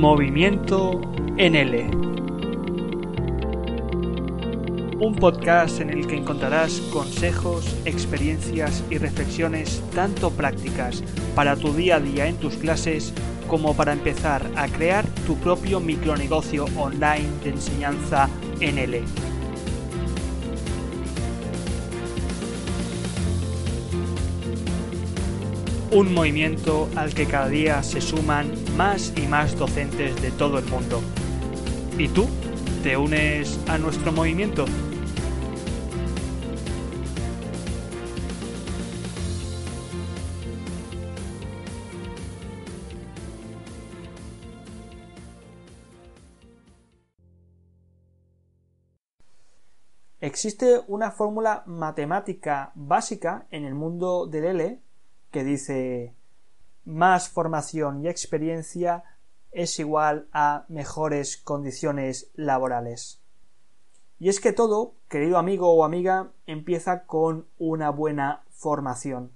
Movimiento NL. Un podcast en el que encontrarás consejos, experiencias y reflexiones tanto prácticas para tu día a día en tus clases como para empezar a crear tu propio micronegocio online de enseñanza NL. Un movimiento al que cada día se suman más y más docentes de todo el mundo. ¿Y tú? ¿Te unes a nuestro movimiento? Existe una fórmula matemática básica en el mundo del L que dice más formación y experiencia es igual a mejores condiciones laborales. Y es que todo, querido amigo o amiga, empieza con una buena formación.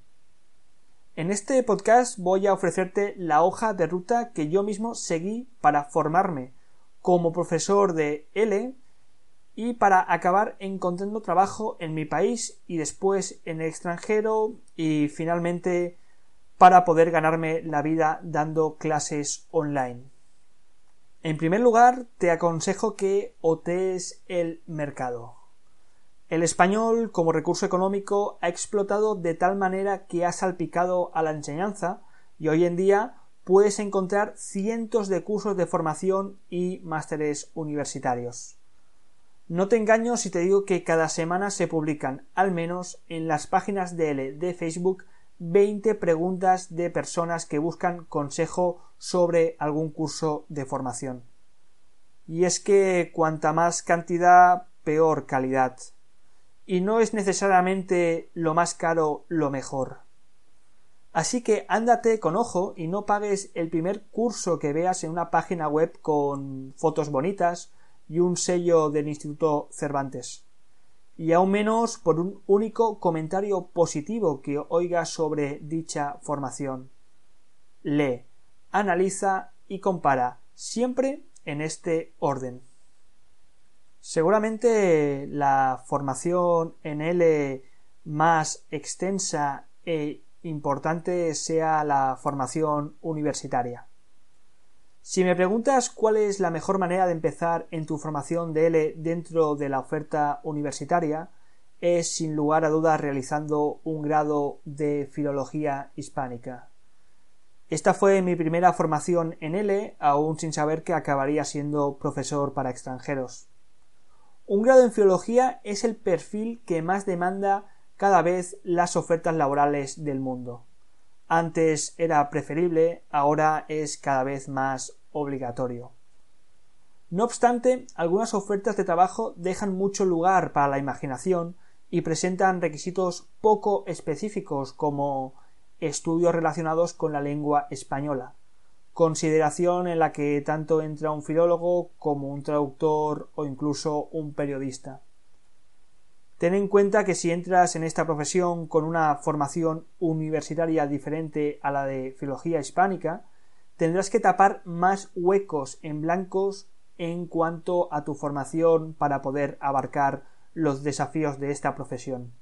En este podcast voy a ofrecerte la hoja de ruta que yo mismo seguí para formarme como profesor de L y para acabar encontrando trabajo en mi país y después en el extranjero y finalmente para poder ganarme la vida dando clases online. En primer lugar, te aconsejo que otees el mercado. El español como recurso económico ha explotado de tal manera que ha salpicado a la enseñanza y hoy en día puedes encontrar cientos de cursos de formación y másteres universitarios. No te engaño si te digo que cada semana se publican, al menos en las páginas de de Facebook, 20 preguntas de personas que buscan consejo sobre algún curso de formación. Y es que cuanta más cantidad, peor calidad. Y no es necesariamente lo más caro lo mejor. Así que ándate con ojo y no pagues el primer curso que veas en una página web con fotos bonitas y un sello del Instituto Cervantes. Y aún menos por un único comentario positivo que oiga sobre dicha formación. Lee, analiza y compara, siempre en este orden. Seguramente la formación en L más extensa e importante sea la formación universitaria. Si me preguntas cuál es la mejor manera de empezar en tu formación de L dentro de la oferta universitaria, es sin lugar a dudas realizando un grado de filología hispánica. Esta fue mi primera formación en L, aún sin saber que acabaría siendo profesor para extranjeros. Un grado en filología es el perfil que más demanda cada vez las ofertas laborales del mundo. Antes era preferible, ahora es cada vez más obligatorio. No obstante, algunas ofertas de trabajo dejan mucho lugar para la imaginación y presentan requisitos poco específicos como estudios relacionados con la lengua española, consideración en la que tanto entra un filólogo como un traductor o incluso un periodista. Ten en cuenta que si entras en esta profesión con una formación universitaria diferente a la de filología hispánica, tendrás que tapar más huecos en blancos en cuanto a tu formación para poder abarcar los desafíos de esta profesión.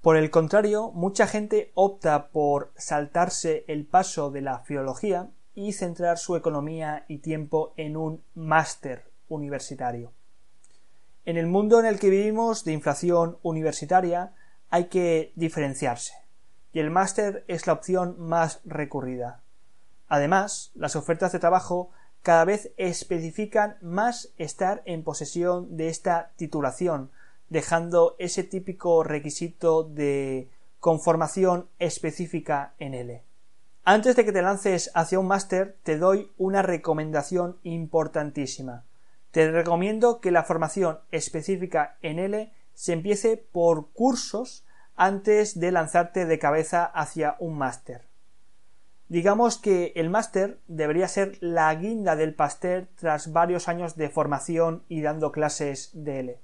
Por el contrario, mucha gente opta por saltarse el paso de la filología y centrar su economía y tiempo en un máster universitario. En el mundo en el que vivimos de inflación universitaria hay que diferenciarse, y el máster es la opción más recurrida. Además, las ofertas de trabajo cada vez especifican más estar en posesión de esta titulación, dejando ese típico requisito de conformación específica en L. Antes de que te lances hacia un máster, te doy una recomendación importantísima. Te recomiendo que la formación específica en L se empiece por cursos antes de lanzarte de cabeza hacia un máster. Digamos que el máster debería ser la guinda del pastel tras varios años de formación y dando clases de L.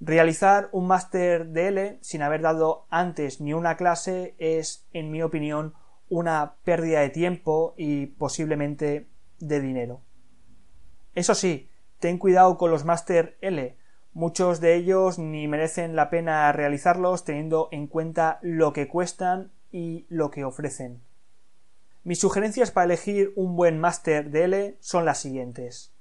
Realizar un máster de L sin haber dado antes ni una clase es, en mi opinión, una pérdida de tiempo y posiblemente de dinero. Eso sí, ten cuidado con los Master L. Muchos de ellos ni merecen la pena realizarlos teniendo en cuenta lo que cuestan y lo que ofrecen. Mis sugerencias para elegir un buen máster de L son las siguientes.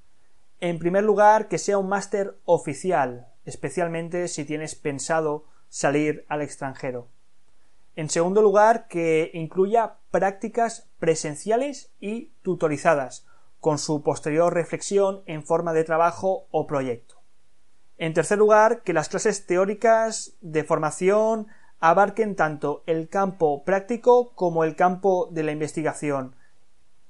En primer lugar, que sea un máster oficial, especialmente si tienes pensado salir al extranjero. En segundo lugar, que incluya prácticas presenciales y tutorizadas, con su posterior reflexión en forma de trabajo o proyecto. En tercer lugar, que las clases teóricas de formación abarquen tanto el campo práctico como el campo de la investigación.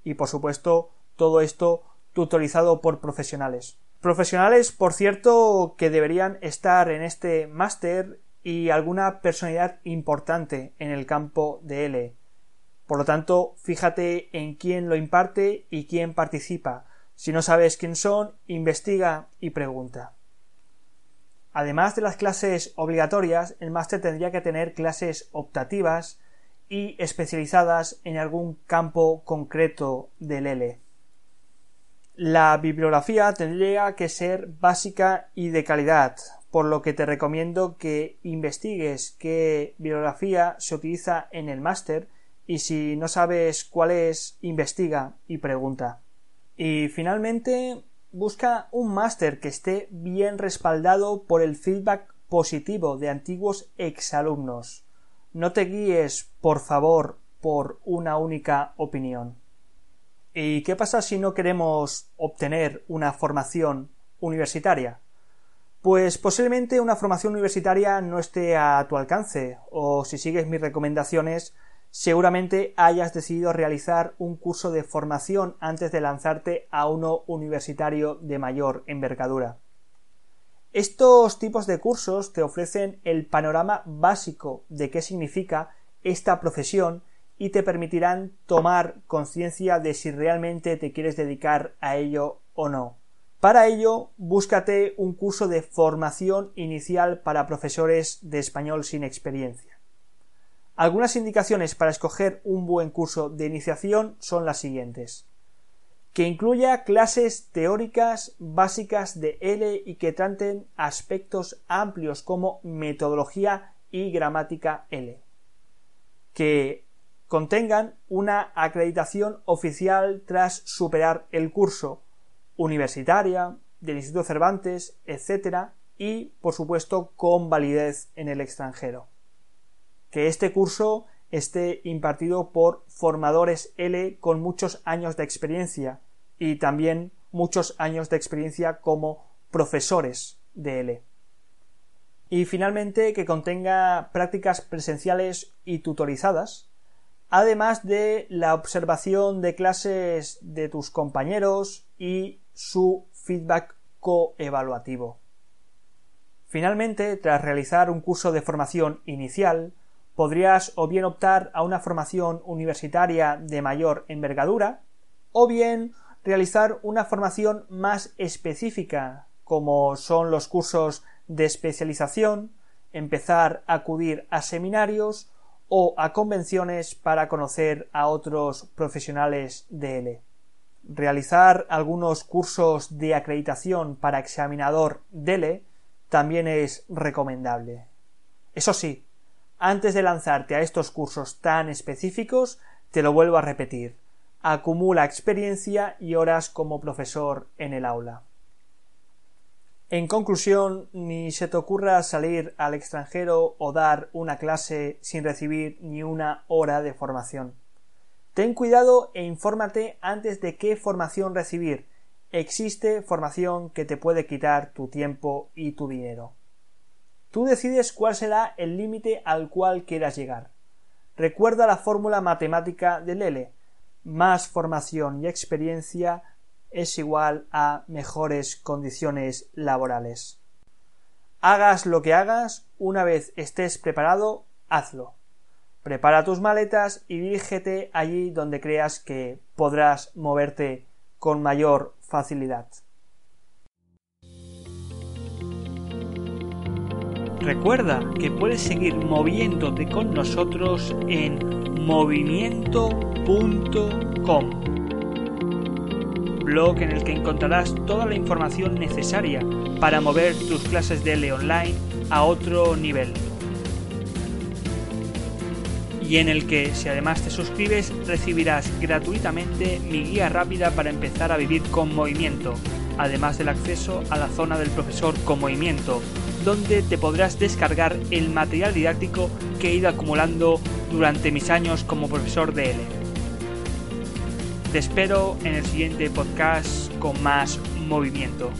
Y por supuesto, todo esto tutorizado por profesionales. Profesionales, por cierto, que deberían estar en este máster y alguna personalidad importante en el campo de L. Por lo tanto, fíjate en quién lo imparte y quién participa. Si no sabes quién son, investiga y pregunta. Además de las clases obligatorias, el máster tendría que tener clases optativas y especializadas en algún campo concreto del L. La bibliografía tendría que ser básica y de calidad, por lo que te recomiendo que investigues qué bibliografía se utiliza en el máster y si no sabes cuál es, investiga y pregunta. Y finalmente, busca un máster que esté bien respaldado por el feedback positivo de antiguos exalumnos. No te guíes, por favor, por una única opinión. ¿Y qué pasa si no queremos obtener una formación universitaria? Pues posiblemente una formación universitaria no esté a tu alcance, o si sigues mis recomendaciones, seguramente hayas decidido realizar un curso de formación antes de lanzarte a uno universitario de mayor envergadura. Estos tipos de cursos te ofrecen el panorama básico de qué significa esta profesión y te permitirán tomar conciencia de si realmente te quieres dedicar a ello o no. Para ello, búscate un curso de formación inicial para profesores de español sin experiencia. Algunas indicaciones para escoger un buen curso de iniciación son las siguientes. Que incluya clases teóricas básicas de L y que traten aspectos amplios como metodología y gramática L. Que contengan una acreditación oficial tras superar el curso, universitaria, del Instituto Cervantes, etc. y, por supuesto, con validez en el extranjero. Que este curso esté impartido por formadores L con muchos años de experiencia y también muchos años de experiencia como profesores de L. Y finalmente que contenga prácticas presenciales y tutorizadas, además de la observación de clases de tus compañeros y su feedback coevaluativo. Finalmente, tras realizar un curso de formación inicial, podrías o bien optar a una formación universitaria de mayor envergadura, o bien realizar una formación más específica, como son los cursos de especialización, empezar a acudir a seminarios o a convenciones para conocer a otros profesionales de L realizar algunos cursos de acreditación para examinador DELE también es recomendable. Eso sí, antes de lanzarte a estos cursos tan específicos, te lo vuelvo a repetir, acumula experiencia y horas como profesor en el aula. En conclusión, ni se te ocurra salir al extranjero o dar una clase sin recibir ni una hora de formación. Ten cuidado e infórmate antes de qué formación recibir. Existe formación que te puede quitar tu tiempo y tu dinero. Tú decides cuál será el límite al cual quieras llegar. Recuerda la fórmula matemática del L. Más formación y experiencia es igual a mejores condiciones laborales. Hagas lo que hagas, una vez estés preparado, hazlo. Prepara tus maletas y dirígete allí donde creas que podrás moverte con mayor facilidad. Recuerda que puedes seguir moviéndote con nosotros en movimiento.com. blog en el que encontrarás toda la información necesaria para mover tus clases de L online a otro nivel. Y en el que, si además te suscribes, recibirás gratuitamente mi guía rápida para empezar a vivir con movimiento, además del acceso a la zona del profesor con movimiento, donde te podrás descargar el material didáctico que he ido acumulando durante mis años como profesor de L. Te espero en el siguiente podcast con más movimiento.